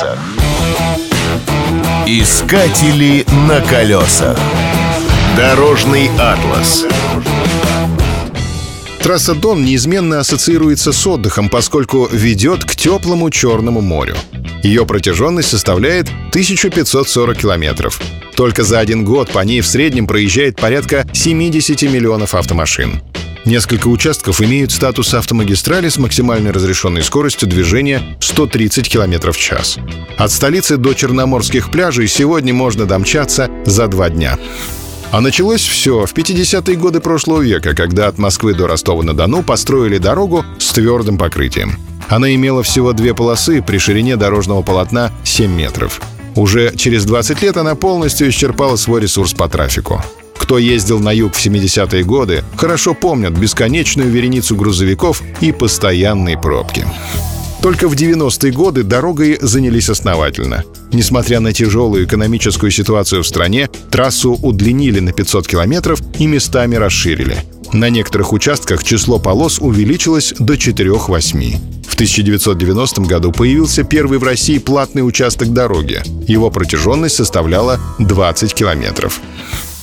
колесах. Искатели на колесах. Дорожный атлас. Трасса Дон неизменно ассоциируется с отдыхом, поскольку ведет к теплому Черному морю. Ее протяженность составляет 1540 километров. Только за один год по ней в среднем проезжает порядка 70 миллионов автомашин. Несколько участков имеют статус автомагистрали с максимальной разрешенной скоростью движения 130 км в час. От столицы до черноморских пляжей сегодня можно домчаться за два дня. А началось все в 50-е годы прошлого века, когда от Москвы до Ростова-на-Дону построили дорогу с твердым покрытием. Она имела всего две полосы при ширине дорожного полотна 7 метров. Уже через 20 лет она полностью исчерпала свой ресурс по трафику. Кто ездил на юг в 70-е годы, хорошо помнят бесконечную вереницу грузовиков и постоянные пробки. Только в 90-е годы дорогой занялись основательно. Несмотря на тяжелую экономическую ситуацию в стране, трассу удлинили на 500 километров и местами расширили. На некоторых участках число полос увеличилось до 4-8. В 1990 году появился первый в России платный участок дороги. Его протяженность составляла 20 километров.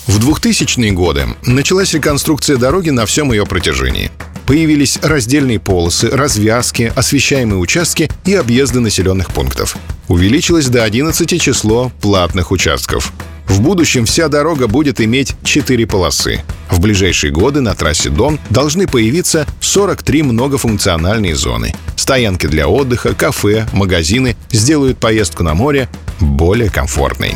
В 2000-е годы началась реконструкция дороги на всем ее протяжении. Появились раздельные полосы, развязки, освещаемые участки и объезды населенных пунктов. Увеличилось до 11 число платных участков. В будущем вся дорога будет иметь 4 полосы. В ближайшие годы на трассе Дон должны появиться 43 многофункциональные зоны. Стоянки для отдыха, кафе, магазины сделают поездку на море более комфортной.